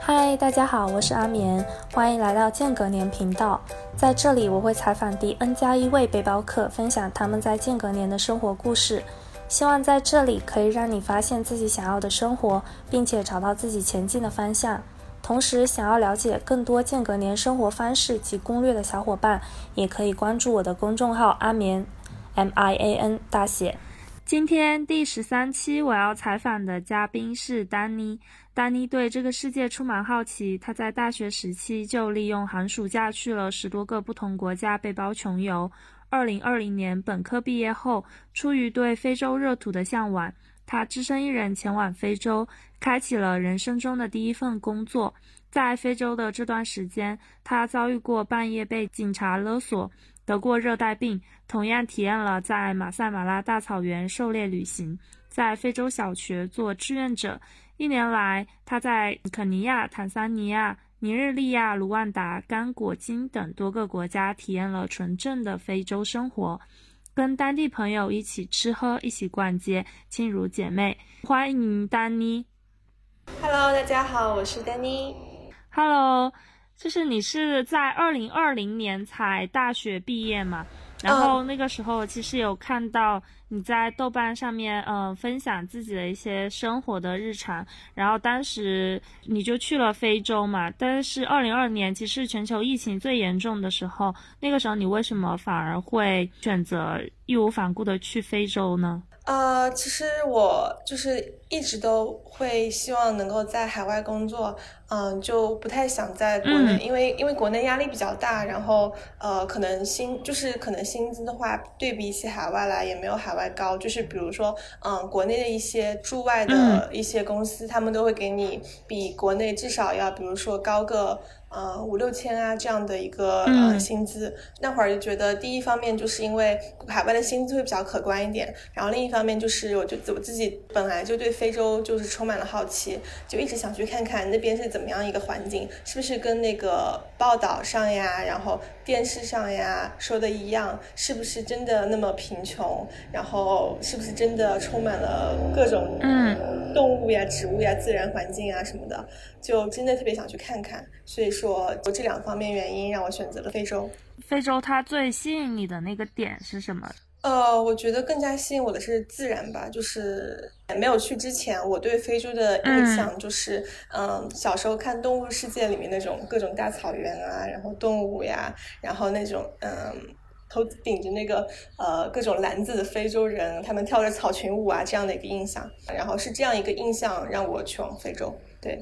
嗨，大家好，我是阿眠，欢迎来到间隔年频道。在这里，我会采访第 N 加一位背包客，分享他们在间隔年的生活故事。希望在这里可以让你发现自己想要的生活，并且找到自己前进的方向。同时，想要了解更多间隔年生活方式及攻略的小伙伴，也可以关注我的公众号阿眠，M I A N 大写。今天第十三期，我要采访的嘉宾是丹妮。丹妮对这个世界充满好奇，她在大学时期就利用寒暑假去了十多个不同国家背包穷游。二零二零年本科毕业后，出于对非洲热土的向往，她只身一人前往非洲，开启了人生中的第一份工作。在非洲的这段时间，她遭遇过半夜被警察勒索。得过热带病，同样体验了在马赛马拉大草原狩猎旅行，在非洲小学做志愿者。一年来，他在肯尼亚、坦桑尼亚、尼日利亚、卢旺达、刚果金等多个国家体验了纯正的非洲生活，跟当地朋友一起吃喝，一起逛街，亲如姐妹。欢迎丹妮。Hello，大家好，我是丹妮。Hello。就是你是在二零二零年才大学毕业嘛？然后那个时候其实有看到你在豆瓣上面，嗯，分享自己的一些生活的日常。然后当时你就去了非洲嘛？但是二零二年其实全球疫情最严重的时候，那个时候你为什么反而会选择义无反顾的去非洲呢？呃，其实我就是一直都会希望能够在海外工作，嗯，就不太想在国内，因为因为国内压力比较大，然后呃，可能薪就是可能薪资的话，对比起海外来也没有海外高，就是比如说，嗯，国内的一些驻外的一些公司，他们都会给你比国内至少要，比如说高个。呃，五六千啊，这样的一个呃薪资，那会儿就觉得第一方面就是因为海外的薪资会比较可观一点，然后另一方面就是我就我自己本来就对非洲就是充满了好奇，就一直想去看看那边是怎么样一个环境，是不是跟那个报道上呀，然后电视上呀说的一样，是不是真的那么贫穷，然后是不是真的充满了各种嗯。动物呀、植物呀、自然环境啊什么的，就真的特别想去看看，所以说。就这两方面原因让我选择了非洲。非洲它最吸引你的那个点是什么？呃，我觉得更加吸引我的是自然吧。就是没有去之前，我对非洲的印象就是，嗯，小时候看《动物世界》里面那种各种大草原啊，然后动物呀，然后那种嗯，头顶着那个呃各种篮子的非洲人，他们跳着草裙舞啊这样的一个印象。然后是这样一个印象让我去往非洲。对，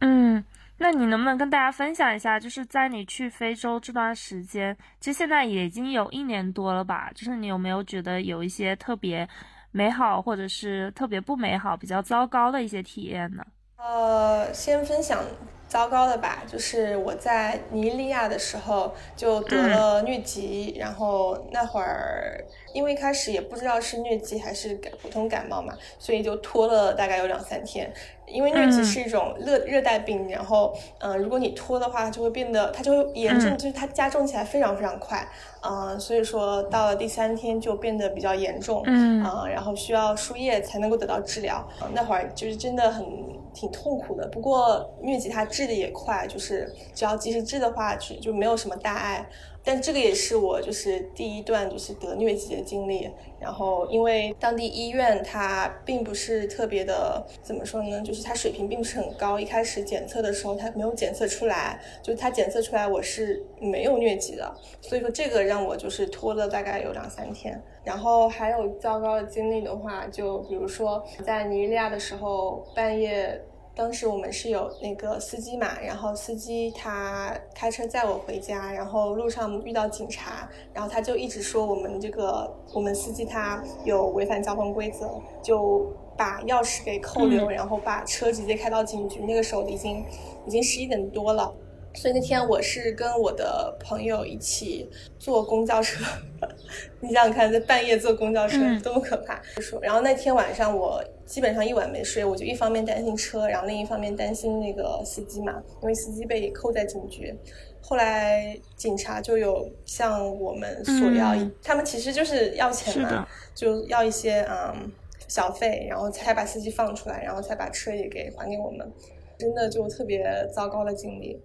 嗯。那你能不能跟大家分享一下，就是在你去非洲这段时间，其实现在也已经有一年多了吧？就是你有没有觉得有一些特别美好，或者是特别不美好、比较糟糕的一些体验呢？呃，先分享糟糕的吧，就是我在尼日利亚的时候就得了疟疾，然后那会儿因为一开始也不知道是疟疾还是感普通感冒嘛，所以就拖了大概有两三天。因为疟疾是一种热热带病，然后，嗯，如果你拖的话，就会变得，它就会严重，就是它加重起来非常非常快，嗯，所以说到了第三天就变得比较严重，嗯，然后需要输液才能够得到治疗，那会儿就是真的很挺痛苦的。不过疟疾它治的也快，就是只要及时治的话，就就没有什么大碍。但这个也是我就是第一段就是得疟疾的经历，然后因为当地医院它并不是特别的怎么说呢，就是它水平并不是很高，一开始检测的时候它没有检测出来，就它检测出来我是没有疟疾的，所以说这个让我就是拖了大概有两三天，然后还有糟糕的经历的话，就比如说在尼日利亚的时候半夜。当时我们是有那个司机嘛，然后司机他开车载我回家，然后路上遇到警察，然后他就一直说我们这个我们司机他有违反交通规则，就把钥匙给扣留，然后把车直接开到警局。那个时候已经已经十一点多了。所以那天我是跟我的朋友一起坐公交车，你想想看，在半夜坐公交车多么可怕！说，然后那天晚上我基本上一晚没睡，我就一方面担心车，然后另一方面担心那个司机嘛，因为司机被扣在警局。后来警察就有向我们索要，他们其实就是要钱嘛，就要一些嗯小费，然后才把司机放出来，然后才把车也给还给我们。真的就特别糟糕的经历。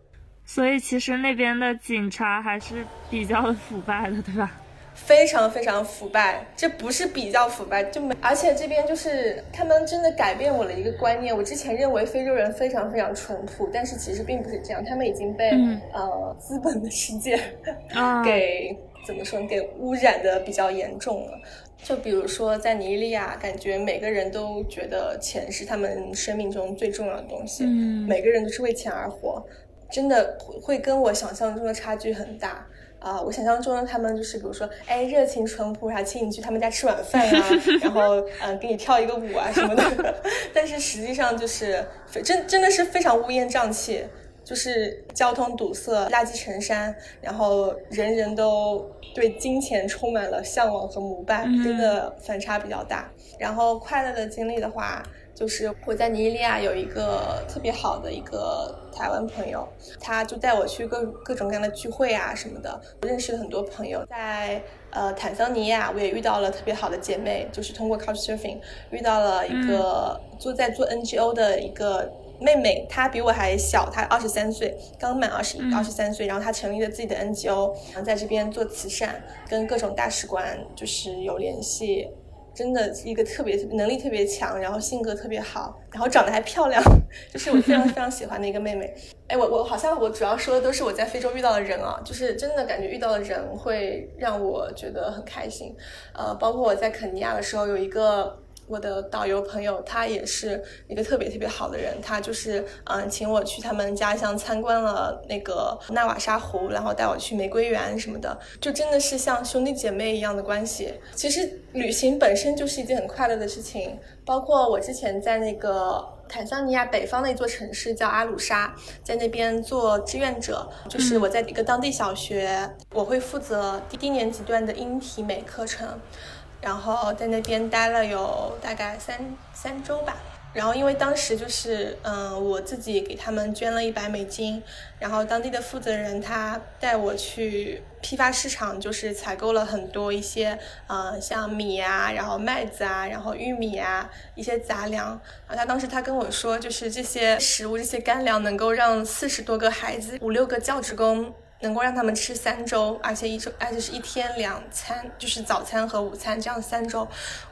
所以其实那边的警察还是比较腐败的，对吧？非常非常腐败，这不是比较腐败，就没。而且这边就是他们真的改变我了一个观念。我之前认为非洲人非常非常淳朴，但是其实并不是这样，他们已经被呃资本的世界 给怎么说，给污染的比较严重了。就比如说在尼日利亚，感觉每个人都觉得钱是他们生命中最重要的东西，每个人都是为钱而活。真的会跟我想象中的差距很大啊！我想象中的他们就是，比如说，哎，热情淳朴，然后请你去他们家吃晚饭啊，然后嗯，给你跳一个舞啊什么的。但是实际上就是，真真的是非常乌烟瘴气，就是交通堵塞，垃圾成山，然后人人都对金钱充满了向往和膜拜，真的反差比较大。然后快乐的经历的话。就是我在尼日利亚有一个特别好的一个台湾朋友，他就带我去各各种各样的聚会啊什么的，认识了很多朋友。在呃坦桑尼亚，我也遇到了特别好的姐妹，就是通过 Couchsurfing 遇到了一个做在做 NGO 的一个妹妹，她比我还小，她二十三岁，刚满二十一二十三岁，然后她成立了自己的 NGO，然后在这边做慈善，跟各种大使馆就是有联系。真的一个特别能力特别强，然后性格特别好，然后长得还漂亮，就是我非常非常喜欢的一个妹妹。哎，我我好像我主要说的都是我在非洲遇到的人啊，就是真的感觉遇到的人会让我觉得很开心。呃，包括我在肯尼亚的时候有一个。我的导游朋友，他也是一个特别特别好的人，他就是嗯，请我去他们家乡参观了那个纳瓦沙湖，然后带我去玫瑰园什么的，就真的是像兄弟姐妹一样的关系。其实旅行本身就是一件很快乐的事情，包括我之前在那个坦桑尼亚北方的一座城市叫阿鲁沙，在那边做志愿者，就是我在一个当地小学，我会负责低年级段的英体美课程。然后在那边待了有大概三三周吧，然后因为当时就是嗯我自己给他们捐了一百美金，然后当地的负责人他带我去批发市场，就是采购了很多一些呃像米啊，然后麦子啊，然后玉米啊一些杂粮，然后他当时他跟我说，就是这些食物这些干粮能够让四十多个孩子五六个教职工。能够让他们吃三周，而且一周，而且是一天两餐，就是早餐和午餐这样三周。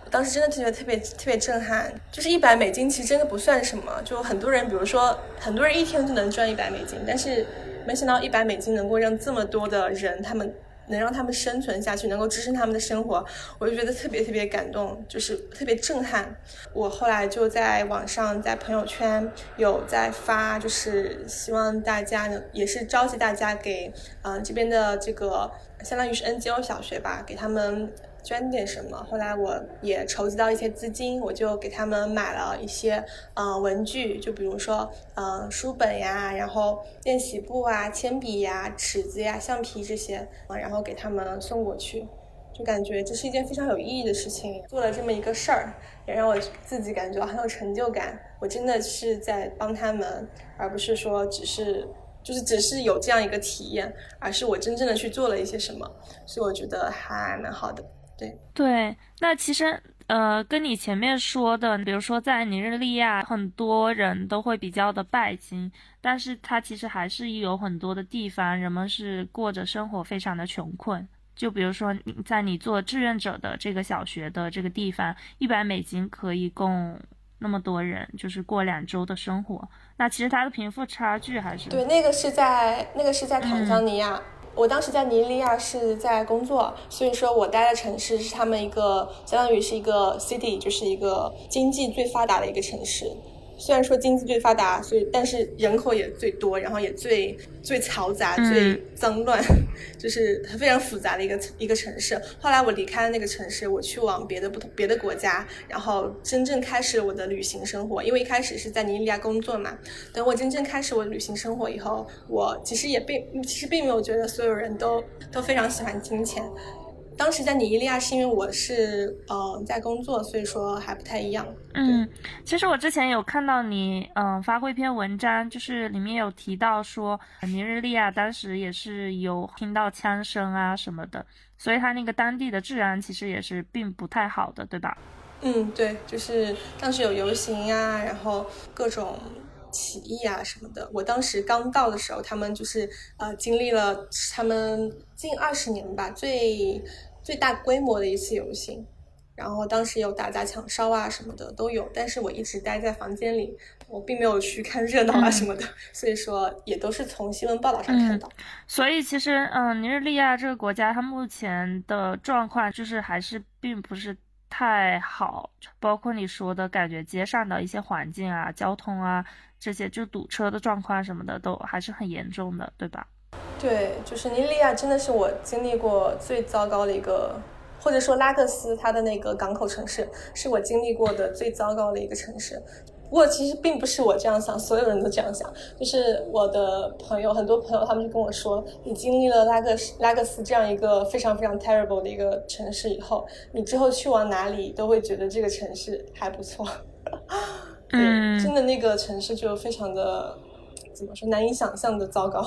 我当时真的觉得特别特别震撼，就是一百美金其实真的不算什么。就很多人，比如说很多人一天就能赚一百美金，但是没想到一百美金能够让这么多的人他们。能让他们生存下去，能够支撑他们的生活，我就觉得特别特别感动，就是特别震撼。我后来就在网上，在朋友圈有在发，就是希望大家呢，也是召集大家给，嗯，这边的这个相当于是 NGO 小学吧，给他们。捐点什么？后来我也筹集到一些资金，我就给他们买了一些呃文具，就比如说嗯书本呀，然后练习簿啊、铅笔呀、尺子呀、橡皮这些，然后给他们送过去，就感觉这是一件非常有意义的事情。做了这么一个事儿，也让我自己感觉很有成就感。我真的是在帮他们，而不是说只是就是只是有这样一个体验，而是我真正的去做了一些什么，所以我觉得还蛮好的。对对，那其实呃，跟你前面说的，比如说在尼日利亚，很多人都会比较的拜金，但是它其实还是有很多的地方，人们是过着生活非常的穷困。就比如说在你做志愿者的这个小学的这个地方，一百美金可以供那么多人，就是过两周的生活。那其实它的贫富差距还是对，那个是在那个是在坦桑尼亚。我当时在尼日利亚是在工作，所以说我待的城市是他们一个相当于是一个 city，就是一个经济最发达的一个城市。虽然说经济最发达，所以但是人口也最多，然后也最最嘈杂、最脏乱，就是非常复杂的一个一个城市。后来我离开了那个城市，我去往别的不同别的国家，然后真正开始了我的旅行生活。因为一开始是在尼日利亚工作嘛，等我真正开始我的旅行生活以后，我其实也并其实并没有觉得所有人都都非常喜欢金钱。当时在尼日利亚是因为我是呃在工作，所以说还不太一样。嗯，其实我之前有看到你嗯发过一篇文章，就是里面有提到说尼日利亚当时也是有听到枪声啊什么的，所以它那个当地的治安其实也是并不太好的，对吧？嗯，对，就是当时有游行呀，然后各种起义啊什么的。我当时刚到的时候，他们就是呃经历了他们近二十年吧最最大规模的一次游行。然后当时有打砸抢烧啊什么的都有，但是我一直待在房间里，我并没有去看热闹啊什么的，所以说也都是从新闻报道上看到。所以其实，嗯，尼日利亚这个国家它目前的状况就是还是并不是太好，包括你说的感觉街上的一些环境啊、交通啊这些，就堵车的状况什么的都还是很严重的，对吧？对，就是尼利亚真的是我经历过最糟糕的一个。或者说拉各斯，它的那个港口城市是我经历过的最糟糕的一个城市。不过其实并不是我这样想，所有人都这样想。就是我的朋友，很多朋友他们就跟我说，你经历了拉各斯拉各斯这样一个非常非常 terrible 的一个城市以后，你之后去往哪里都会觉得这个城市还不错。嗯，真的那个城市就非常的怎么说难以想象的糟糕。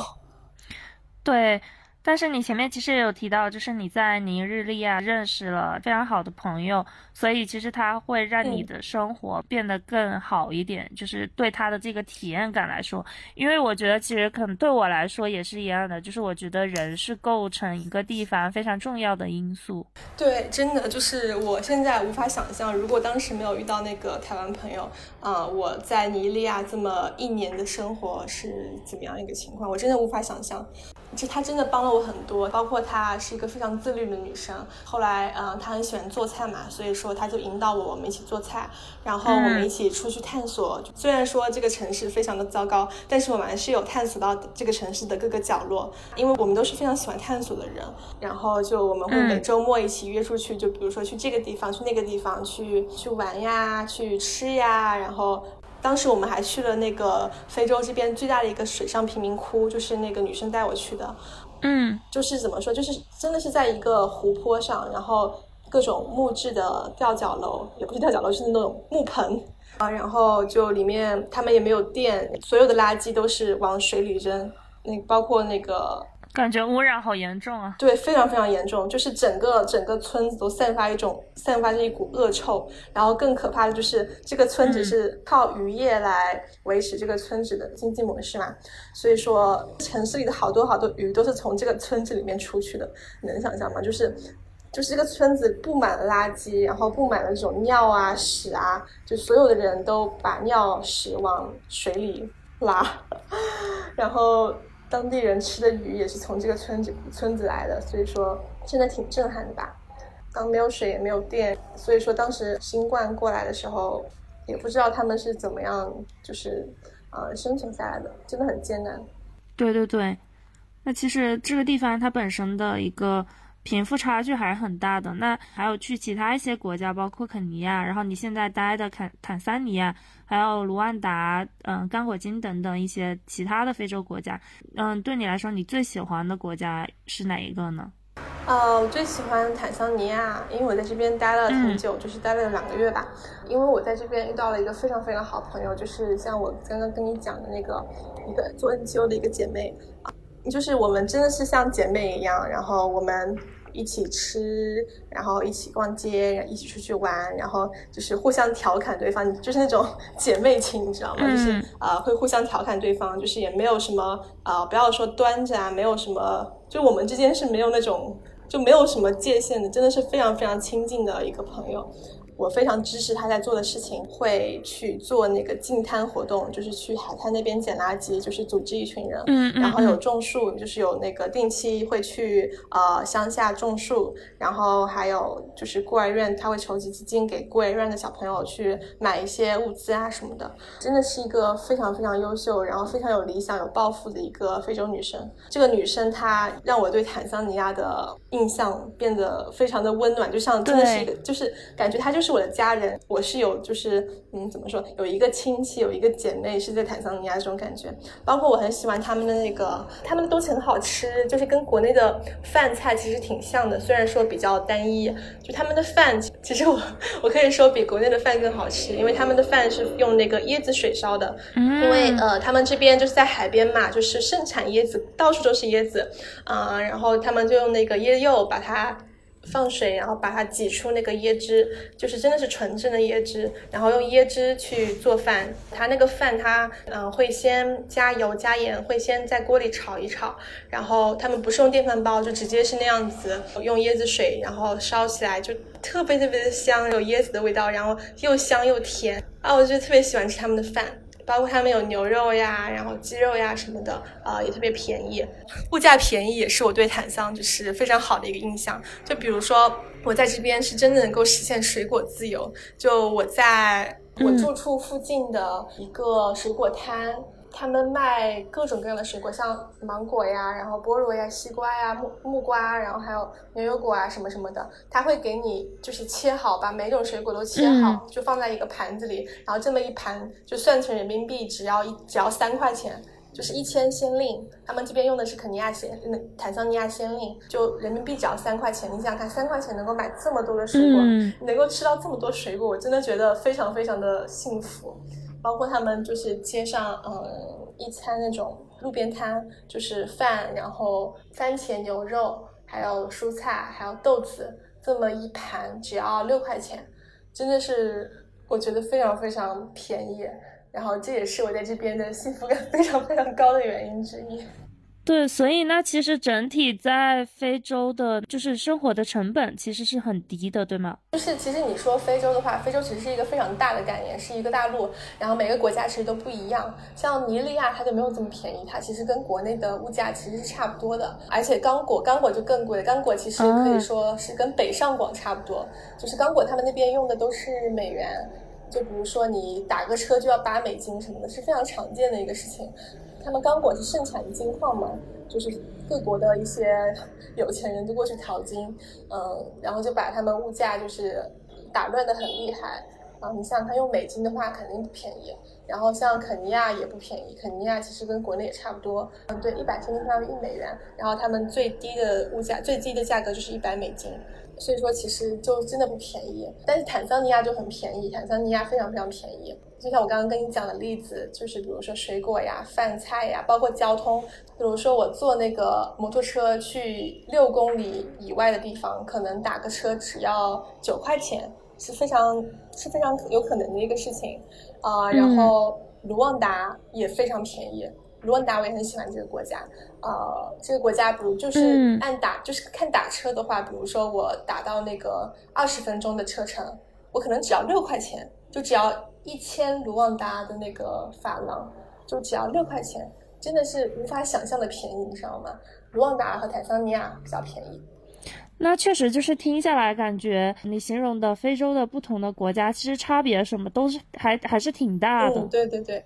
对。但是你前面其实也有提到，就是你在尼日利亚认识了非常好的朋友，所以其实它会让你的生活变得更好一点，就是对他的这个体验感来说。因为我觉得其实可能对我来说也是一样的，就是我觉得人是构成一个地方非常重要的因素。对，真的就是我现在无法想象，如果当时没有遇到那个台湾朋友，啊，我在尼日利亚这么一年的生活是怎么样一个情况，我真的无法想象。就她真的帮了我很多，包括她是一个非常自律的女生。后来，嗯，她很喜欢做菜嘛，所以说她就引导我，我们一起做菜，然后我们一起出去探索。虽然说这个城市非常的糟糕，但是我们还是有探索到这个城市的各个角落，因为我们都是非常喜欢探索的人。然后就我们会每周末一起约出去，就比如说去这个地方，去那个地方，去去玩呀，去吃呀，然后。当时我们还去了那个非洲这边最大的一个水上贫民窟，就是那个女生带我去的。嗯，就是怎么说，就是真的是在一个湖泊上，然后各种木质的吊脚楼，也不是吊脚楼，是那种木盆啊。然后就里面他们也没有电，所有的垃圾都是往水里扔，那包括那个。感觉污染好严重啊！对，非常非常严重，就是整个整个村子都散发一种散发着一股恶臭。然后更可怕的就是这个村子是靠渔业来维持这个村子的经济模式嘛，所以说城市里的好多好多鱼都是从这个村子里面出去的，你能想象吗？就是就是这个村子布满了垃圾，然后布满了这种尿啊屎啊，就所有的人都把尿屎往水里拉，然后。当地人吃的鱼也是从这个村子村子来的，所以说真的挺震撼的吧。当没有水也没有电，所以说当时新冠过来的时候，也不知道他们是怎么样，就是呃生存下来的，真的很艰难。对对对，那其实这个地方它本身的一个。贫富差距还是很大的。那还有去其他一些国家，包括肯尼亚，然后你现在待的坦坦桑尼亚，还有卢旺达，嗯，刚果金等等一些其他的非洲国家，嗯，对你来说，你最喜欢的国家是哪一个呢？呃，我最喜欢坦桑尼亚，因为我在这边待了挺久，就是待了两个月吧。因为我在这边遇到了一个非常非常好朋友，就是像我刚刚跟你讲的那个一个做 NGO 的一个姐妹啊，就是我们真的是像姐妹一样，然后我们。一起吃，然后一起逛街，一起出去玩，然后就是互相调侃对方，就是那种 姐妹情，你知道吗？就是啊，会互相调侃对方，就是也没有什么啊，不要说端着啊，没有什么，就我们之间是没有那种就没有什么界限的，真的是非常非常亲近的一个朋友。我非常支持他在做的事情，会去做那个净滩活动，就是去海滩那边捡垃圾，就是组织一群人，嗯，然后有种树，就是有那个定期会去呃乡下种树，然后还有就是孤儿院，他会筹集资金给孤儿院的小朋友去买一些物资啊什么的，真的是一个非常非常优秀，然后非常有理想、有抱负的一个非洲女生。这个女生她让我对坦桑尼亚的印象变得非常的温暖，就像真的是一个，就是感觉她就是。是我的家人，我是有就是嗯，怎么说，有一个亲戚，有一个姐妹是在坦桑尼亚这种感觉。包括我很喜欢他们的那个，他们的东西很好吃，就是跟国内的饭菜其实挺像的，虽然说比较单一。就他们的饭，其实我我可以说比国内的饭更好吃，因为他们的饭是用那个椰子水烧的。嗯。因为呃，他们这边就是在海边嘛，就是盛产椰子，到处都是椰子啊。然后他们就用那个椰肉把它。放水，然后把它挤出那个椰汁，就是真的是纯正的椰汁，然后用椰汁去做饭。它那个饭，它嗯会先加油加盐，会先在锅里炒一炒，然后他们不是用电饭煲，就直接是那样子用椰子水，然后烧起来就特别特别的香，有椰子的味道，然后又香又甜啊，我就特别喜欢吃他们的饭。包括他们有牛肉呀，然后鸡肉呀什么的，呃，也特别便宜，物价便宜也是我对坦桑就是非常好的一个印象。就比如说我在这边是真的能够实现水果自由，就我在我住处附近的一个水果摊。他们卖各种各样的水果，像芒果呀，然后菠萝呀、西瓜呀、木木瓜，然后还有牛油果啊，什么什么的。他会给你就是切好，把每种水果都切好，就放在一个盘子里，然后这么一盘就算成人民币只要一只要三块钱，就是一千先令。他们这边用的是肯尼亚先那坦桑尼亚先令，就人民币只要三块钱。你想想看，三块钱能够买这么多的水果，嗯能够吃到这么多水果，我真的觉得非常非常的幸福。包括他们就是街上，嗯，一餐那种路边摊，就是饭，然后番茄牛肉，还有蔬菜，还有豆子，这么一盘只要六块钱，真的是我觉得非常非常便宜。然后这也是我在这边的幸福感非常非常高的原因之一。对，所以那其实整体在非洲的，就是生活的成本其实是很低的，对吗？就是其实你说非洲的话，非洲其实是一个非常大的概念，是一个大陆，然后每个国家其实都不一样。像尼日利亚，它就没有这么便宜，它其实跟国内的物价其实是差不多的。而且刚果，刚果就更贵，刚果其实可以说是跟北上广差不多，就是刚果他们那边用的都是美元，就比如说你打个车就要八美金什么的，是非常常见的一个事情。他们刚果是盛产金矿嘛，就是各国的一些有钱人都过去淘金，嗯，然后就把他们物价就是打乱的很厉害。啊，你像他用美金的话肯定不便宜，然后像肯尼亚也不便宜，肯尼亚其实跟国内也差不多，嗯，对，一百天相当于一美元，然后他们最低的物价最低的价格就是一百美金。所以说，其实就真的不便宜。但是坦桑尼亚就很便宜，坦桑尼亚非常非常便宜。就像我刚刚跟你讲的例子，就是比如说水果呀、饭菜呀，包括交通。比如说我坐那个摩托车去六公里以外的地方，可能打个车只要九块钱，是非常是非常有可能的一个事情啊。然后卢旺达也非常便宜。卢旺达我也很喜欢这个国家，呃，这个国家比如就是按打就是看打车的话，比如说我打到那个二十分钟的车程，我可能只要六块钱，就只要一千卢旺达的那个法郎，就只要六块钱，真的是无法想象的便宜，你知道吗？卢旺达和坦桑尼亚比较便宜。那确实就是听下来感觉你形容的非洲的不同的国家，其实差别什么都是还还是挺大的。对对对。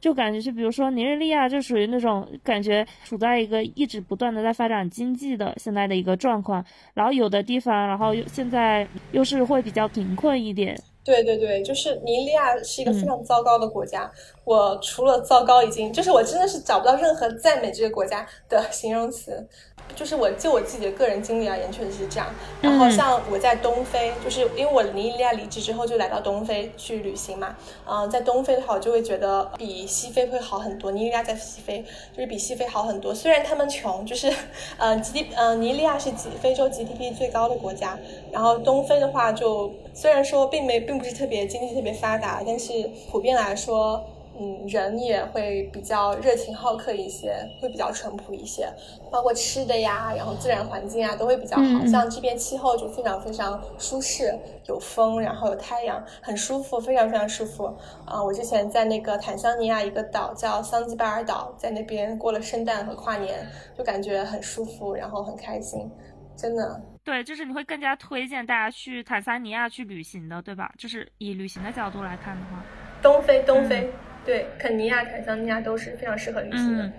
就感觉是，比如说尼日利亚就属于那种感觉处在一个一直不断的在发展经济的现在的一个状况，然后有的地方，然后又现在又是会比较贫困一点。对对对，就是尼日利亚是一个非常糟糕的国家。我除了糟糕，已经就是我真的是找不到任何赞美这个国家的 形容词。就是我就我自己的个人经历而言，确实是这样。然后像我在东非，就是因为我尼日利亚离职之后就来到东非去旅行嘛。嗯，在东非的话，我就会觉得比西非会好很多。尼日利亚在西非就是比西非好很多。虽然他们穷，就是呃 G D 呃尼日利亚是非洲 G D P 最高的国家。然后东非的话，就虽然说并没并不是特别经济特别发达，但是普遍来说。嗯，人也会比较热情好客一些，会比较淳朴一些，包括吃的呀，然后自然环境啊，都会比较好。像这边气候就非常非常舒适，有风，然后有太阳，很舒服，非常非常舒服。啊，我之前在那个坦桑尼亚一个岛叫桑吉巴尔岛，在那边过了圣诞和跨年，就感觉很舒服，然后很开心，真的。对，就是你会更加推荐大家去坦桑尼亚去旅行的，对吧？就是以旅行的角度来看的话，东非，东非。对，肯尼亚、坦桑尼亚都是非常适合旅行的。嗯，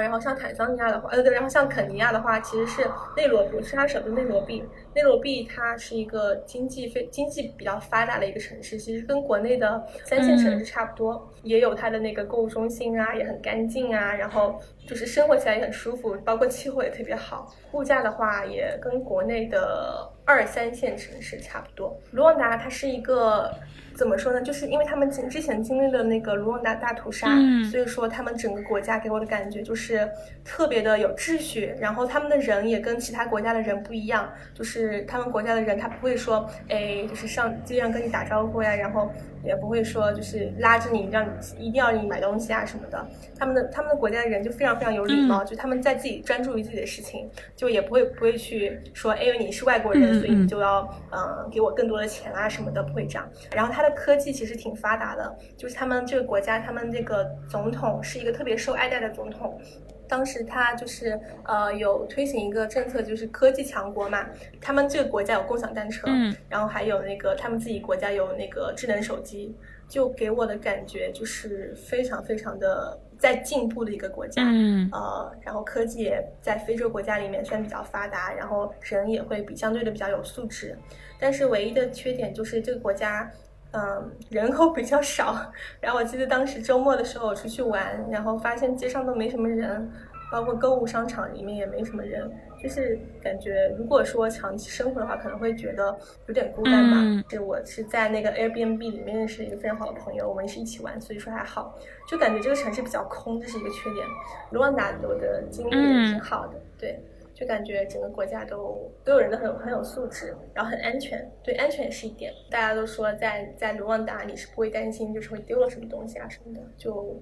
然后像坦桑尼亚的话，呃对，然后像肯尼亚的话，其实是内罗毕，是它首都内罗毕。内罗毕它是一个经济非经济比较发达的一个城市，其实跟国内的三线城市差不多，也有它的那个购物中心啊，也很干净啊，然后就是生活起来也很舒服，包括气候也特别好。物价的话，也跟国内的二三线城市差不多。卢旺达它是一个。怎么说呢？就是因为他们经之前经历了那个卢旺达大屠杀，所以说他们整个国家给我的感觉就是特别的有秩序，然后他们的人也跟其他国家的人不一样，就是他们国家的人他不会说，哎，就是上街上跟你打招呼呀，然后。也不会说就是拉着你让你一定要你买东西啊什么的，他们的他们的国家的人就非常非常有礼貌，就他们在自己专注于自己的事情，就也不会不会去说，因为你是外国人，所以你就要嗯给我更多的钱啊什么的，不会这样。然后他的科技其实挺发达的，就是他们这个国家，他们这个总统是一个特别受爱戴的总统。当时他就是呃有推行一个政策，就是科技强国嘛。他们这个国家有共享单车，嗯，然后还有那个他们自己国家有那个智能手机，就给我的感觉就是非常非常的在进步的一个国家，嗯，呃，然后科技也在非洲国家里面算比较发达，然后人也会比相对的比较有素质。但是唯一的缺点就是这个国家，嗯，人口比较少。然后我记得当时周末的时候我出去玩，然后发现街上都没什么人。包括购物商场里面也没什么人，就是感觉如果说长期生活的话，可能会觉得有点孤单吧。是我是在那个 Airbnb 里面认识一个非常好的朋友，我们是一起玩，所以说还好。就感觉这个城市比较空，这是一个缺点。卢旺达我的经历也挺好的，对，就感觉整个国家都所有人都很有很有素质，然后很安全。对，安全也是一点。大家都说在在卢旺达你是不会担心就是会丢了什么东西啊什么的，就。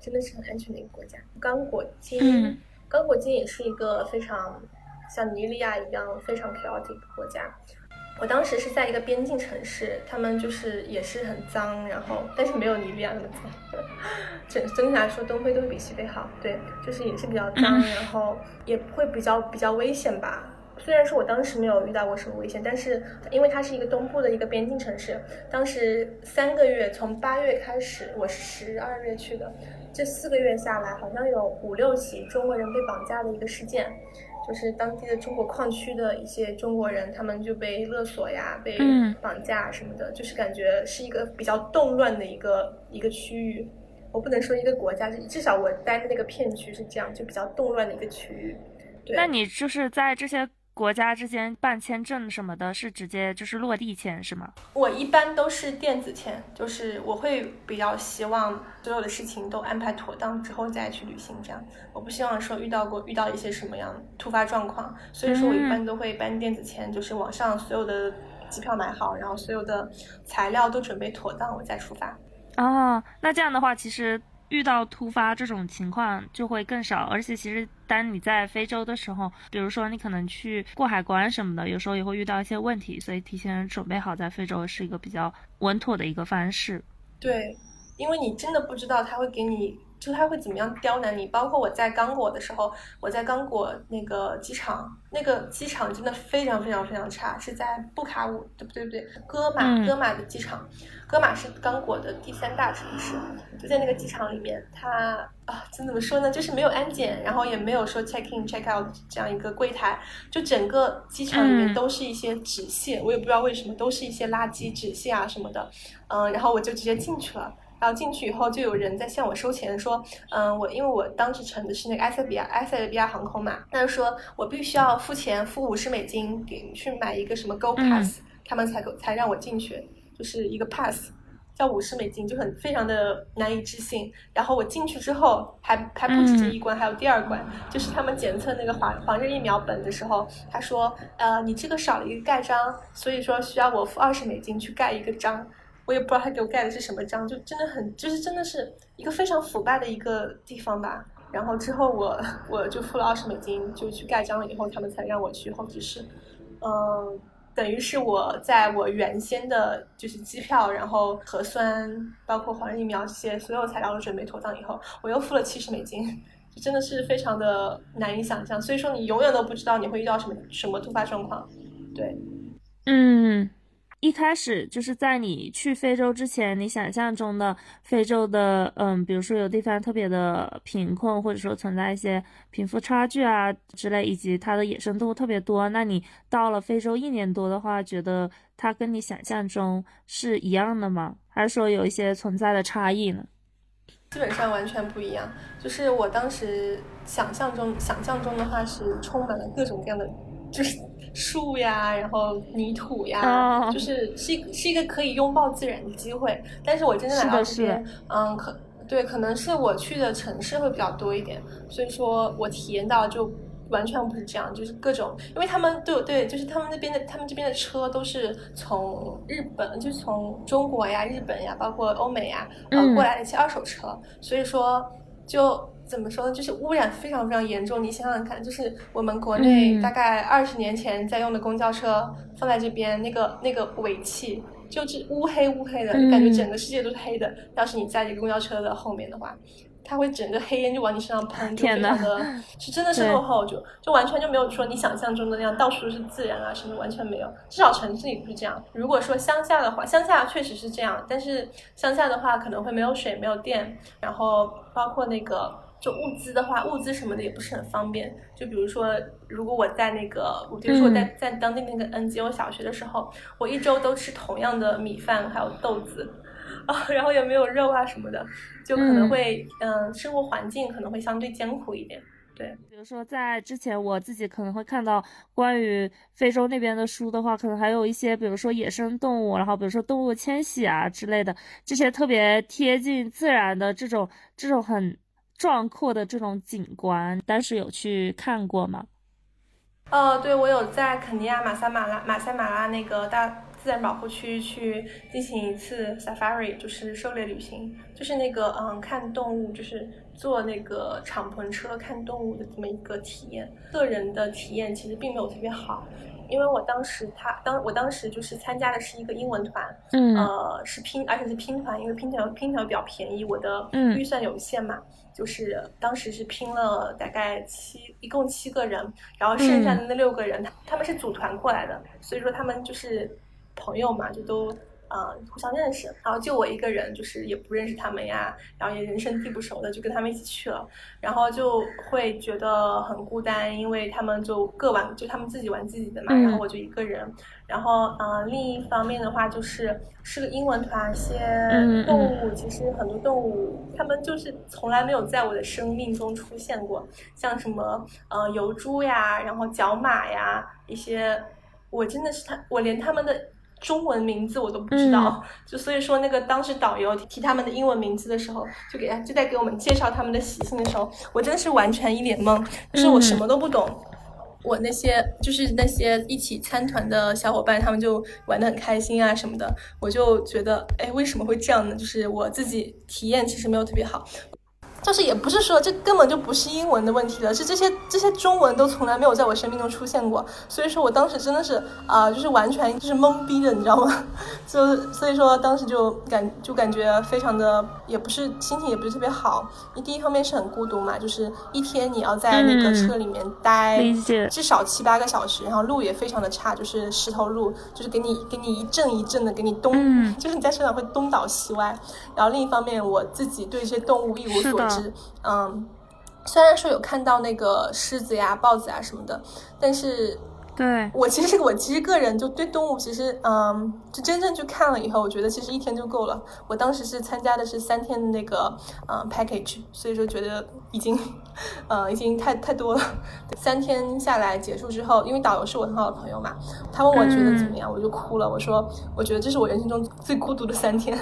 真的是很安全的一个国家。刚果金，刚果金也是一个非常像尼日利亚一样非常 chaotic 的国家。我当时是在一个边境城市，他们就是也是很脏，然后但是没有尼日利亚那么脏。整整体来说，东非都会比西非好。对，就是也是比较脏，然后 也会比较比较危险吧。虽然说我当时没有遇到过什么危险，但是因为它是一个东部的一个边境城市，当时三个月从八月开始，我是十二月去的。这四个月下来，好像有五六起中国人被绑架的一个事件，就是当地的中国矿区的一些中国人，他们就被勒索呀、被绑架什么的，就是感觉是一个比较动乱的一个一个区域。我不能说一个国家，至少我待的那个片区是这样，就比较动乱的一个区域。对那你就是在这些。国家之间办签证什么的，是直接就是落地签是吗？我一般都是电子签，就是我会比较希望所有的事情都安排妥当之后再去旅行，这样我不希望说遇到过遇到一些什么样突发状况，所以说我一般都会办电子签，就是网上所有的机票买好，然后所有的材料都准备妥当，我再出发。哦，那这样的话，其实。遇到突发这种情况就会更少，而且其实当你在非洲的时候，比如说你可能去过海关什么的，有时候也会遇到一些问题，所以提前准备好在非洲是一个比较稳妥的一个方式。对，因为你真的不知道他会给你。就他会怎么样刁难你？包括我在刚果的时候，我在刚果那个机场，那个机场真的非常非常非常差，是在布卡武，对不对？不对，戈马，戈马的机场，戈马是刚果的第三大城市，就在那个机场里面，它啊，怎么说呢？就是没有安检，然后也没有说 check in check out 这样一个柜台，就整个机场里面都是一些纸屑，我也不知道为什么，都是一些垃圾纸屑啊什么的，嗯，然后我就直接进去了。然后进去以后，就有人在向我收钱，说，嗯，我因为我当时乘的是那个埃塞比亚埃塞比亚航空嘛，那就说我必须要付钱，付五十美金给去买一个什么 Go Pass，他们才才让我进去，就是一个 Pass，叫五十美金，就很非常的难以置信。然后我进去之后，还还不止这一关，还有第二关，就是他们检测那个黄黄热疫苗本的时候，他说，呃，你这个少了一个盖章，所以说需要我付二十美金去盖一个章。我也不知道他给我盖的是什么章，就真的很，就是真的是一个非常腐败的一个地方吧。然后之后我我就付了二十美金，就去盖章了，以后他们才让我去候机室。嗯，等于是我在我原先的就是机票，然后核酸，包括黄热疫苗这些所有材料都准备妥当以后，我又付了七十美金，真的是非常的难以想象。所以说你永远都不知道你会遇到什么什么突发状况。对，嗯。一开始就是在你去非洲之前，你想象中的非洲的，嗯，比如说有地方特别的贫困，或者说存在一些贫富差距啊之类，以及它的野生动物特别多。那你到了非洲一年多的话，觉得它跟你想象中是一样的吗？还是说有一些存在的差异呢？基本上完全不一样。就是我当时想象中，想象中的话是充满了各种各样的，就是。树呀，然后泥土呀，就是是一是一个可以拥抱自然的机会。但是我真正来到这边，嗯，可对，可能是我去的城市会比较多一点，所以说我体验到就完全不是这样，就是各种，因为他们都有对，就是他们那边的，他们这边的车都是从日本，就是从中国呀、日本呀，包括欧美呀，呃过来的一些二手车，所以说就怎么说呢，就是污染非常非常严重。你想想看，就是我们国内大概二十年前在用的公交车放在这边，那个那个尾气。就是乌黑乌黑的感觉，整个世界都是黑的。要是你在这个公交车的后面的话，它会整个黑烟就往你身上喷，就非常的，是真的是落后，就就完全就没有说你想象中的那样，到处都是自然啊什么，完全没有。至少城市里不是这样。如果说乡下的话，乡下确实是这样，但是乡下的话可能会没有水、没有电，然后包括那个。就物资的话，物资什么的也不是很方便。就比如说，如果我在那个，比如说我在在当地那个 NGO 小学的时候，我一周都吃同样的米饭还有豆子，啊，然后也没有肉啊什么的，就可能会，嗯，生活环境可能会相对艰苦一点。对，比如说在之前我自己可能会看到关于非洲那边的书的话，可能还有一些，比如说野生动物，然后比如说动物迁徙啊之类的，这些特别贴近自然的这种这种很。壮阔的这种景观，当时有去看过吗？呃，对，我有在肯尼亚马赛马拉马赛马拉那个大自然保护区去进行一次 safari，就是狩猎旅行，就是那个嗯看动物，就是坐那个敞篷车看动物的这么一个体验。个人的体验其实并没有特别好。因为我当时他当我当时就是参加的是一个英文团，嗯，呃，是拼而且是拼团，因为拼团拼团比较便宜，我的预算有限嘛，就是当时是拼了大概七一共七个人，然后剩下的那六个人他他们是组团过来的，所以说他们就是朋友嘛，就都。啊，互相认识，然后就我一个人，就是也不认识他们呀，然后也人生地不熟的，就跟他们一起去了，然后就会觉得很孤单，因为他们就各玩，就他们自己玩自己的嘛，然后我就一个人，然后嗯，另一方面的话就是是个英文团，一些动物其实很多动物，他们就是从来没有在我的生命中出现过，像什么呃油猪呀，然后角马呀，一些我真的是他，我连他们的。中文名字我都不知道，就所以说那个当时导游提他们的英文名字的时候，就给他就在给我们介绍他们的习性的时候，我真的是完全一脸懵，就是我什么都不懂。我那些就是那些一起参团的小伙伴，他们就玩的很开心啊什么的，我就觉得，哎，为什么会这样呢？就是我自己体验其实没有特别好。就是也不是说这根本就不是英文的问题了，是这些这些中文都从来没有在我生命中出现过，所以说我当时真的是啊，就是完全就是懵逼的，你知道吗？就所以说当时就感就感觉非常的，也不是心情也不是特别好。你第一方面是很孤独嘛，就是一天你要在那个车里面待至少七八个小时，然后路也非常的差，就是石头路，就是给你给你一阵一阵的给你东，就是你在车上会东倒西歪。然后另一方面，我自己对这些动物一无所知。嗯，虽然说有看到那个狮子呀、豹子呀什么的，但是。对我其实我其实个人就对动物其实嗯，就真正去看了以后，我觉得其实一天就够了。我当时是参加的是三天的那个嗯 package，所以说觉得已经 呃已经太太多了。三天下来结束之后，因为导游是我很好的朋友嘛，他问我觉得怎么样，我就哭了。我说我觉得这是我人生中最孤独的三天，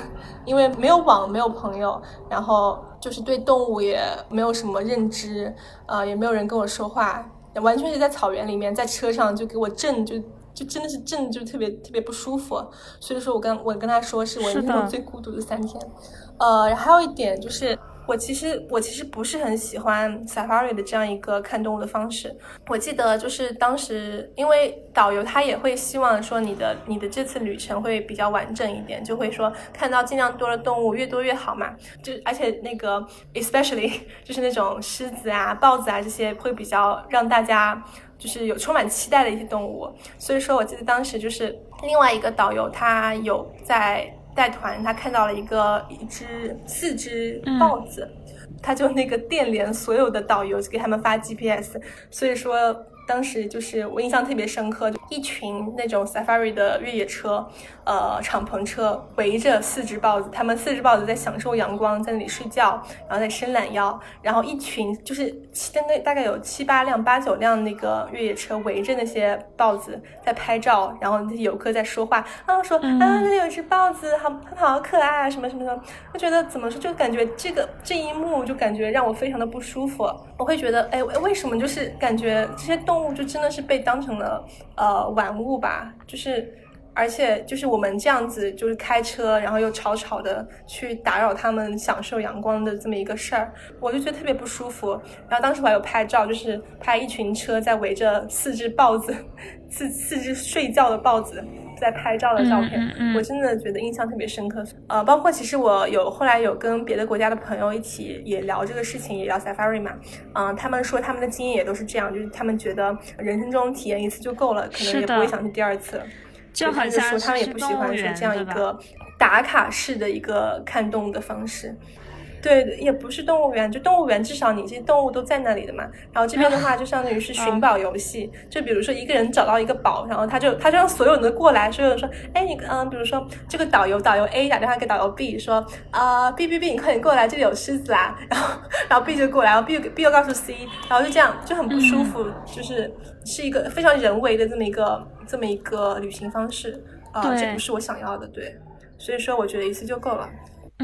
因为没有网，没有朋友，然后就是对动物也没有什么认知，呃，也没有人跟我说话。完全是在草原里面，在车上就给我震，就就真的是震，就特别特别不舒服。所以说我跟我跟他说，是我人生中最孤独的三天。呃，还有一点就是。我其实我其实不是很喜欢 safari 的这样一个看动物的方式。我记得就是当时，因为导游他也会希望说你的你的这次旅程会比较完整一点，就会说看到尽量多的动物，越多越好嘛。就而且那个 especially 就是那种狮子啊、豹子啊这些会比较让大家就是有充满期待的一些动物。所以说我记得当时就是另外一个导游他有在。带团，他看到了一个一只四只豹子，他就那个电联所有的导游，给他们发 GPS。所以说，当时就是我印象特别深刻，一群那种 safari 的越野车，呃，敞篷车围着四只豹子，他们四只豹子在享受阳光，在那里睡觉，然后在伸懒腰，然后一群就是七大概大概有七八辆、八九辆那个越野车围着那些豹子在拍照，然后那些游客在说话，啊说啊那里有一只豹子，好好可爱啊什么什么。的，我觉得怎么说就感觉这个这一幕就感觉让我非常的不舒服，我会觉得哎为什么就是感觉这些动物就真的是被当成了呃玩物吧，就是。而且就是我们这样子，就是开车，然后又吵吵的去打扰他们享受阳光的这么一个事儿，我就觉得特别不舒服。然后当时我还有拍照，就是拍一群车在围着四只豹子，四四只睡觉的豹子在拍照的照片，我真的觉得印象特别深刻。呃，包括其实我有后来有跟别的国家的朋友一起也聊这个事情，也聊 safari 嘛，嗯，他们说他们的经验也都是这样，就是他们觉得人生中体验一次就够了，可能也不会想去第二次。就好像说他们也不喜欢说这样一个打卡式的一个看动物的方式，对，也不是动物园，就动物园至少你这些动物都在那里的嘛。然后这边的话就相当于是寻宝游戏，就比如说一个人找到一个宝，然后他就他就让所有人都过来，所有人说，哎你嗯，比如说这个导游导游 A 打电话给导游 B 说，啊 B B B 你快点过来，这里有狮子啊，然后然后 B 就过来，然后 B B 又告诉 C，然后就这样就很不舒服，就是是一个非常人为的这么一个。这么一个旅行方式啊，这不是我想要的，对，所以说我觉得一次就够了。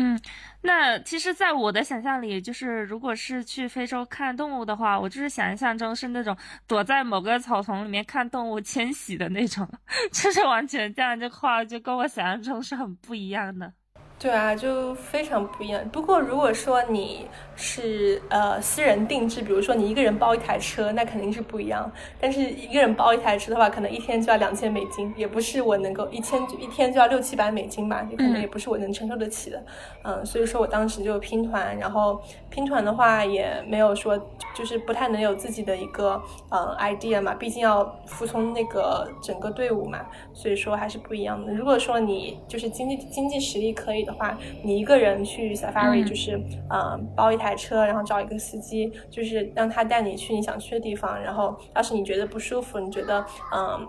嗯，那其实，在我的想象里，就是如果是去非洲看动物的话，我就是想象中是那种躲在某个草丛里面看动物迁徙的那种，就是完全这样就话，就跟我想象中是很不一样的。对啊，就非常不一样。不过如果说你是呃私人定制，比如说你一个人包一台车，那肯定是不一样。但是一个人包一台车的话，可能一天就要两千美金，也不是我能够一千一天就要六七百美金吧，也可能也不是我能承受得起的。嗯，所以说我当时就拼团，然后拼团的话也没有说就是不太能有自己的一个呃 idea 嘛，毕竟要服从那个整个队伍嘛，所以说还是不一样的。如果说你就是经济经济实力可以。的话，你一个人去 safari 就是，嗯，包一台车，然后找一个司机，就是让他带你去你想去的地方。然后，要是你觉得不舒服，你觉得，嗯，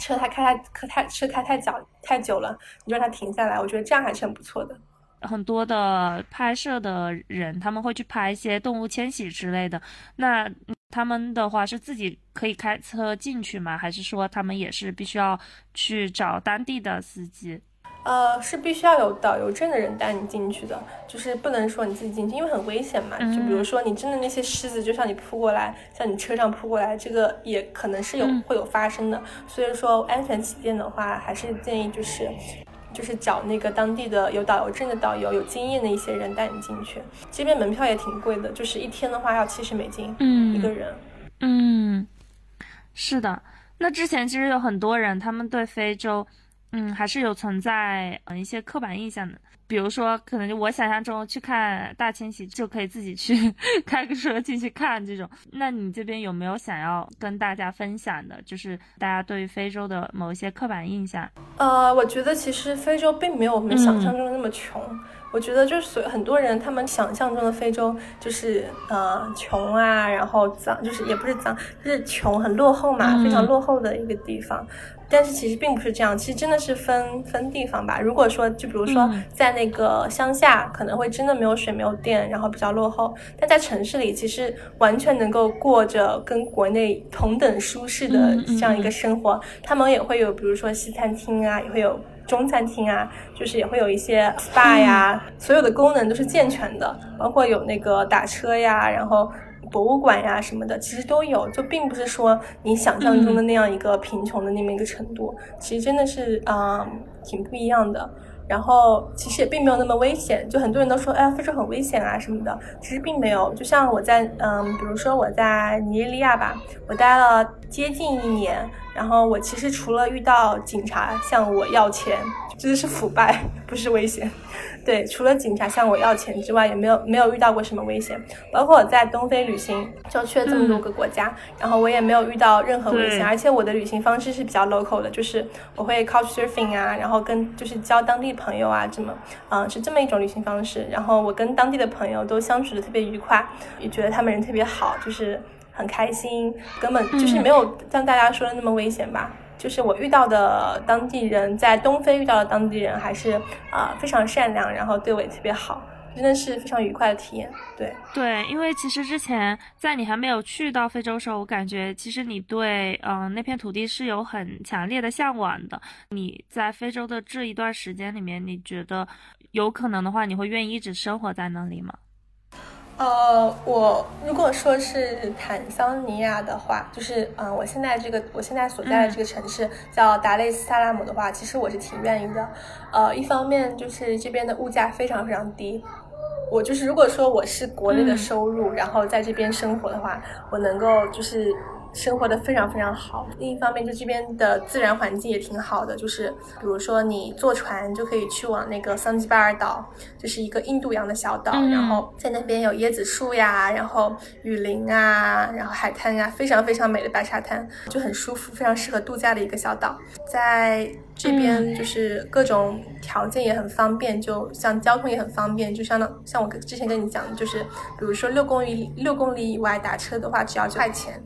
车他开太可太车开太久太久了，你就让他停下来。我觉得这样还是很不错的。很多的拍摄的人，他们会去拍一些动物迁徙之类的。那他们的话是自己可以开车进去吗？还是说他们也是必须要去找当地的司机？呃，是必须要有导游证的人带你进去的，就是不能说你自己进去，因为很危险嘛。就比如说你真的那些狮子就像你扑过来，向你车上扑过来，这个也可能是有会有发生的。所以说安全起见的话，还是建议就是就是找那个当地的有导游证的导游，有经验的一些人带你进去。这边门票也挺贵的，就是一天的话要七十美金，嗯，一个人。嗯，是的。那之前其实有很多人，他们对非洲。嗯，还是有存在嗯一些刻板印象的，比如说，可能就我想象中去看大迁徙就可以自己去 开个车进去看这种。那你这边有没有想要跟大家分享的，就是大家对于非洲的某一些刻板印象？呃，我觉得其实非洲并没有我们想象中的那么穷。我觉得就是所很多人他们想象中的非洲就是呃穷啊，然后脏，就是也不是脏，就是穷很落后嘛，非常落后的一个地方。但是其实并不是这样，其实真的是分分地方吧。如果说就比如说在那个乡下，可能会真的没有水没有电，然后比较落后。但在城市里，其实完全能够过着跟国内同等舒适的这样一个生活。他们也会有，比如说西餐厅啊，也会有中餐厅啊，就是也会有一些 SPA 呀，所有的功能都是健全的，包括有那个打车呀，然后。博物馆呀什么的，其实都有，就并不是说你想象中的那样一个贫穷的那么一个程度，其实真的是啊挺不一样的。然后其实也并没有那么危险，就很多人都说，哎，非洲很危险啊什么的，其实并没有。就像我在嗯，比如说我在尼日利亚吧，我待了接近一年，然后我其实除了遇到警察向我要钱，真的是腐败，不是危险。对，除了警察向我要钱之外，也没有没有遇到过什么危险。包括我在东非旅行，就去了这么多个国家，然后我也没有遇到任何危险。而且我的旅行方式是比较 local 的，就是我会 couch surfing 啊，然后跟就是交当地朋友啊，这么，嗯，是这么一种旅行方式。然后我跟当地的朋友都相处的特别愉快，也觉得他们人特别好，就是。很开心，根本就是没有像大家说的那么危险吧。就是我遇到的当地人，在东非遇到的当地人还是啊非常善良，然后对我也特别好。真的是非常愉快的体验，对对，因为其实之前在你还没有去到非洲时候，我感觉其实你对嗯那片土地是有很强烈的向往的。你在非洲的这一段时间里面，你觉得有可能的话，你会愿意一直生活在那里吗？呃，我如果说是坦桑尼亚的话，就是嗯，我现在这个我现在所在的这个城市叫达累斯萨拉姆的话，其实我是挺愿意的。呃，一方面就是这边的物价非常非常低。我就是，如果说我是国内的收入，然后在这边生活的话，我能够就是。生活的非常非常好。另一方面，就这边的自然环境也挺好的，就是比如说你坐船就可以去往那个桑吉巴尔岛，就是一个印度洋的小岛，然后在那边有椰子树呀，然后雨林啊，然后海滩啊，非常非常美的白沙滩，就很舒服，非常适合度假的一个小岛。在这边就是各种条件也很方便，就像交通也很方便，就相当像我之前跟你讲的，就是比如说六公里六公里以外打车的话，只要九块钱。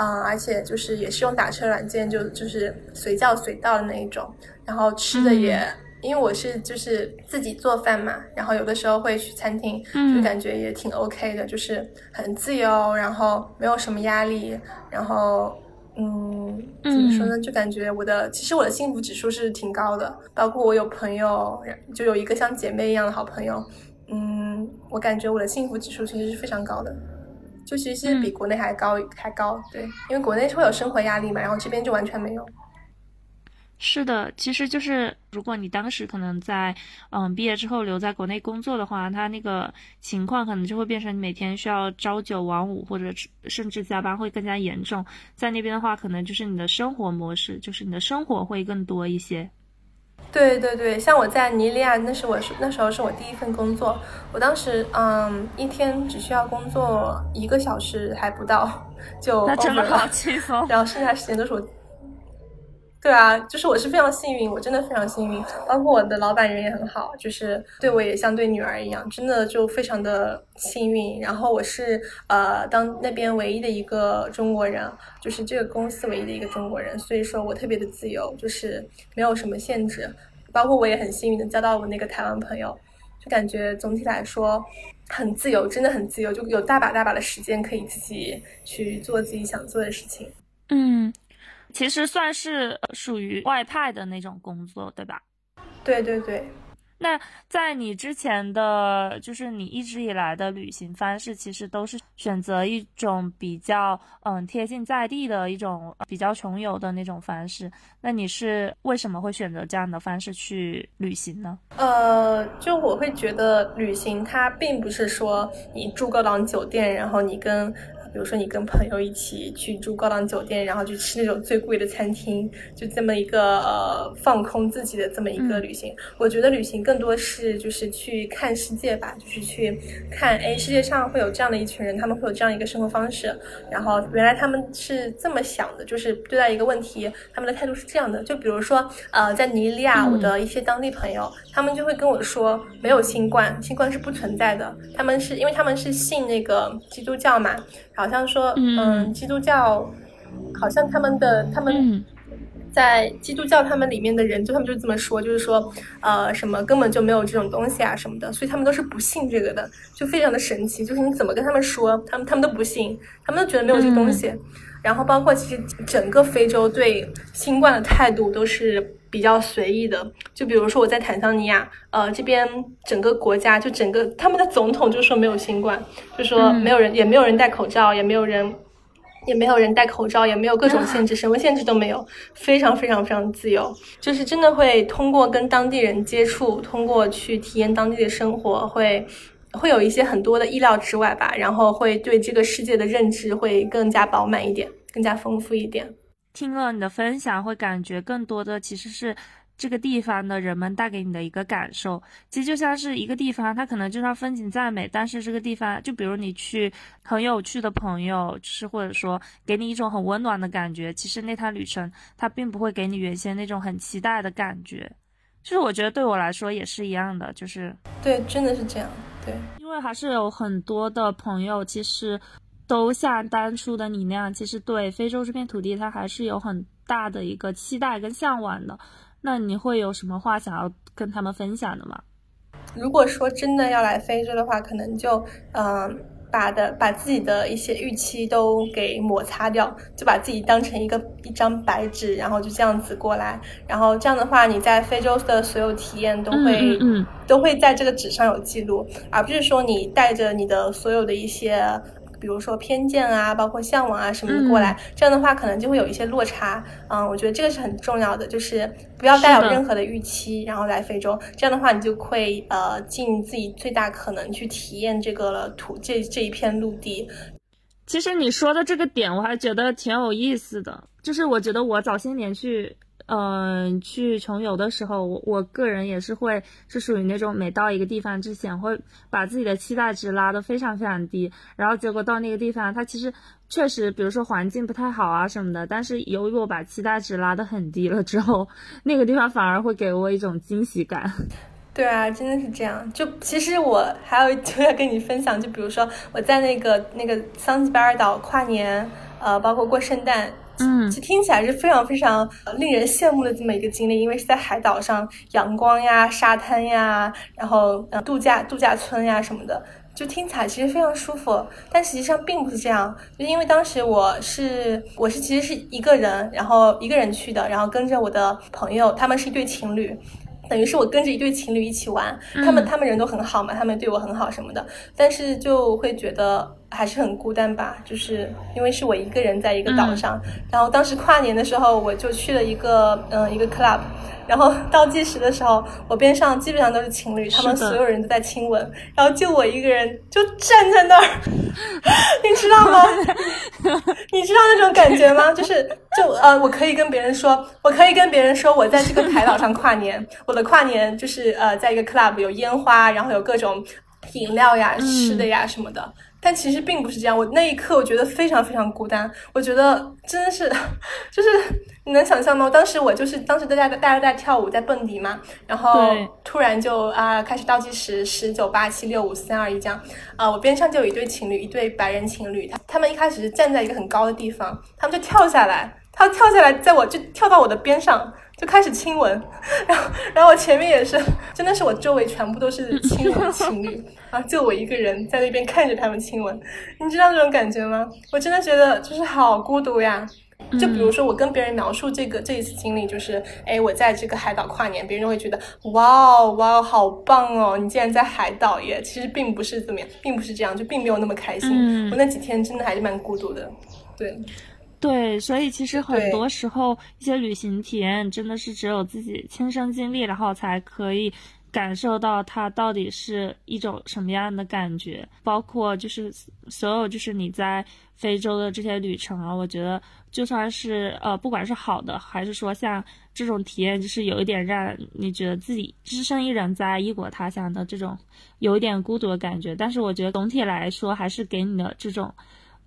嗯，而且就是也是用打车软件，就就是随叫随到的那一种。然后吃的也，因为我是就是自己做饭嘛，然后有的时候会去餐厅，就感觉也挺 OK 的，就是很自由，然后没有什么压力，然后嗯，怎么说呢？就感觉我的其实我的幸福指数是挺高的，包括我有朋友，就有一个像姐妹一样的好朋友，嗯，我感觉我的幸福指数其实是非常高的。就其实比国内还高，还高，对，因为国内会有生活压力嘛，然后这边就完全没有。是的，其实就是如果你当时可能在嗯毕业之后留在国内工作的话，他那个情况可能就会变成你每天需要朝九晚五，或者甚至加班会更加严重。在那边的话，可能就是你的生活模式，就是你的生活会更多一些。对对对，像我在尼利亚，那是我是那时候是我第一份工作，我当时嗯一天只需要工作一个小时还不到就那真的好轻松，然后剩下时间都是我。对啊，就是我是非常幸运，我真的非常幸运。包括我的老板人也很好，就是对我也像对女儿一样，真的就非常的幸运。然后我是呃当那边唯一的一个中国人，就是这个公司唯一的一个中国人，所以说我特别的自由，就是没有什么限制。包括我也很幸运的交到我那个台湾朋友，就感觉总体来说很自由，真的很自由，就有大把大把的时间可以自己去做自己想做的事情。嗯。其实算是属于外派的那种工作，对吧？对对对。那在你之前的就是你一直以来的旅行方式，其实都是选择一种比较嗯贴近在地的一种比较穷游的那种方式。那你是为什么会选择这样的方式去旅行呢？呃，就我会觉得旅行它并不是说你住个朗酒店，然后你跟。比如说，你跟朋友一起去住高档酒店，然后去吃那种最贵的餐厅，就这么一个呃放空自己的这么一个旅行。我觉得旅行更多是就是去看世界吧，就是去看，哎，世界上会有这样的一群人，他们会有这样一个生活方式，然后原来他们是这么想的，就是对待一个问题，他们的态度是这样的。就比如说，呃，在尼日利亚，我的一些当地朋友，他们就会跟我说，没有新冠，新冠是不存在的。他们是因为他们是信那个基督教嘛。好像说，嗯，基督教，好像他们的他们在基督教他们里面的人，就他们就这么说，就是说，呃，什么根本就没有这种东西啊什么的，所以他们都是不信这个的，就非常的神奇。就是你怎么跟他们说，他们他们都不信，他们都觉得没有这个东西。然后包括其实整个非洲对新冠的态度都是比较随意的。就比如说我在坦桑尼亚，呃，这边整个国家就整个他们的总统就说没有新冠，就说没有人也没有人戴口罩，也没有人也没有人戴口罩，也没有各种限制，什么限制都没有，非常非常非常自由。就是真的会通过跟当地人接触，通过去体验当地的生活，会。会有一些很多的意料之外吧，然后会对这个世界的认知会更加饱满一点，更加丰富一点。听了你的分享，会感觉更多的其实是这个地方的人们带给你的一个感受。其实就像是一个地方，它可能就算风景再美，但是这个地方，就比如你去很有趣的朋友，是或者说给你一种很温暖的感觉，其实那趟旅程它并不会给你原先那种很期待的感觉。就是我觉得对我来说也是一样的，就是对，真的是这样。对，因为还是有很多的朋友，其实都像当初的你那样，其实对非洲这片土地，它还是有很大的一个期待跟向往的。那你会有什么话想要跟他们分享的吗？如果说真的要来非洲的话，可能就嗯。把的把自己的一些预期都给抹擦掉，就把自己当成一个一张白纸，然后就这样子过来，然后这样的话，你在非洲的所有体验都会都会在这个纸上有记录，而不是说你带着你的所有的一些。比如说偏见啊，包括向往啊什么的过来，这样的话可能就会有一些落差。嗯，我觉得这个是很重要的，就是不要带有任何的预期，然后来非洲。这样的话，你就会呃尽自己最大可能去体验这个土这这一片陆地。其实你说的这个点，我还觉得挺有意思的。就是我觉得我早些年去。嗯，去穷游的时候，我我个人也是会是属于那种每到一个地方之前，会把自己的期待值拉得非常非常低，然后结果到那个地方，它其实确实，比如说环境不太好啊什么的，但是由于我把期待值拉得很低了之后，那个地方反而会给我一种惊喜感。对啊，真的是这样。就其实我还有就要跟你分享，就比如说我在那个那个桑吉巴尔岛跨年，呃，包括过圣诞。嗯，就听起来是非常非常令人羡慕的这么一个经历，因为是在海岛上，阳光呀、沙滩呀，然后呃度假度假村呀什么的，就听起来其实非常舒服。但实际上并不是这样，就因为当时我是我是其实是一个人，然后一个人去的，然后跟着我的朋友，他们是一对情侣。等于是我跟着一对情侣一起玩，他们他们人都很好嘛，他们对我很好什么的，但是就会觉得还是很孤单吧，就是因为是我一个人在一个岛上，然后当时跨年的时候，我就去了一个嗯一个 club。然后倒计时的时候，我边上基本上都是情侣，他们所有人都在亲吻，然后就我一个人就站在那儿，你知道吗？你知道那种感觉吗？就是就呃，我可以跟别人说，我可以跟别人说，我在这个海岛上跨年，我的跨年就是呃，在一个 club 有烟花，然后有各种饮料呀、吃的呀什么的。但其实并不是这样，我那一刻我觉得非常非常孤单，我觉得真的是，就是你能想象吗？当时我就是当时大家大家在跳舞在蹦迪嘛，然后突然就啊开始倒计时十九八七六五四三二一这样，啊我边上就有一对情侣，一对白人情侣，他他们一开始是站在一个很高的地方，他们就跳下来，他跳下来在我就跳到我的边上。就开始亲吻，然后，然后我前面也是，真的是我周围全部都是 亲吻情侣，然后就我一个人在那边看着他们亲吻，你知道这种感觉吗？我真的觉得就是好孤独呀。就比如说我跟别人描述这个这一次经历，就是哎，我在这个海岛跨年，别人会觉得哇哦哇哦，好棒哦，你竟然在海岛耶！其实并不是怎么样，并不是这样，就并没有那么开心。我那几天真的还是蛮孤独的，对。对，所以其实很多时候一些旅行体验真的是只有自己亲身经历，然后才可以感受到它到底是一种什么样的感觉。包括就是所有就是你在非洲的这些旅程啊，我觉得就算是呃，不管是好的，还是说像这种体验，就是有一点让你觉得自己只身一人在异国他乡的这种有一点孤独的感觉。但是我觉得总体来说，还是给你的这种。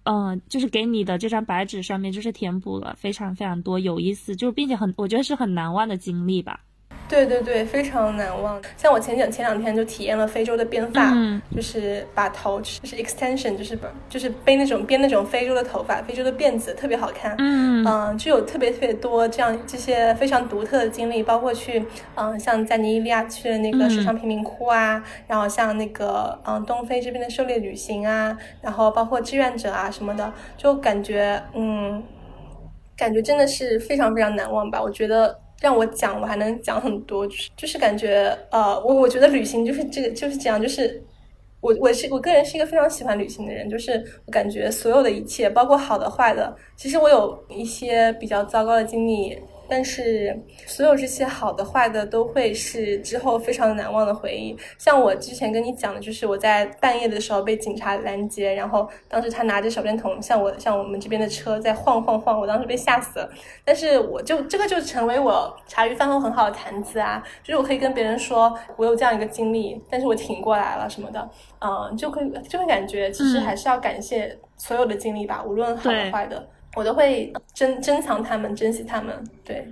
嗯，就是给你的这张白纸上面，就是填补了非常非常多有意思，就是并且很，我觉得是很难忘的经历吧。对对对，非常难忘。像我前两前两天就体验了非洲的编发，就是把头就是 extension，就是把就是背那种编那种非洲的头发，非洲的辫子特别好看。嗯嗯，就有特别特别多这样这些非常独特的经历，包括去嗯像在尼日利亚去的那个水上贫民窟啊，然后像那个嗯东非这边的狩猎旅行啊，然后包括志愿者啊什么的，就感觉嗯感觉真的是非常非常难忘吧。我觉得。让我讲，我还能讲很多，就是就是感觉，呃，我我觉得旅行就是这个就是这样，就是我我是我个人是一个非常喜欢旅行的人，就是我感觉所有的一切，包括好的坏的，其实我有一些比较糟糕的经历。但是所有这些好的坏的都会是之后非常难忘的回忆。像我之前跟你讲的，就是我在半夜的时候被警察拦截，然后当时他拿着手电筒向我向我们这边的车在晃晃晃，我当时被吓死了。但是我就这个就成为我茶余饭后很好的谈资啊，就是我可以跟别人说我有这样一个经历，但是我挺过来了什么的，嗯，就会就会感觉其实还是要感谢所有的经历吧，无论好的坏的。我都会珍珍藏他们，珍惜他们。对，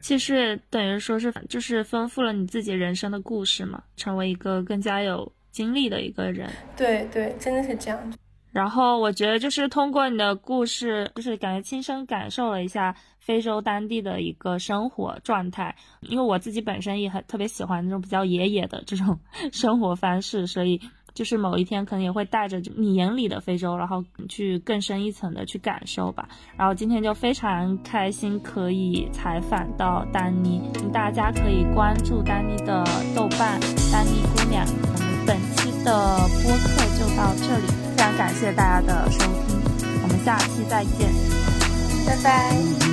其实等于说是就是丰富了你自己人生的故事嘛，成为一个更加有经历的一个人。对对，真的是这样。然后我觉得就是通过你的故事，就是感觉亲身感受了一下非洲当地的一个生活状态。因为我自己本身也很特别喜欢那种比较野野的这种 生活方式，所以就是某一天可能也会带着你眼里的非洲，然后去更深一层的去感受吧。然后今天就非常开心可以采访到丹妮，大家可以关注丹妮的豆瓣丹妮姑娘。我们本期的播客就到这里。非常感谢大家的收听，我们下期再见，拜拜。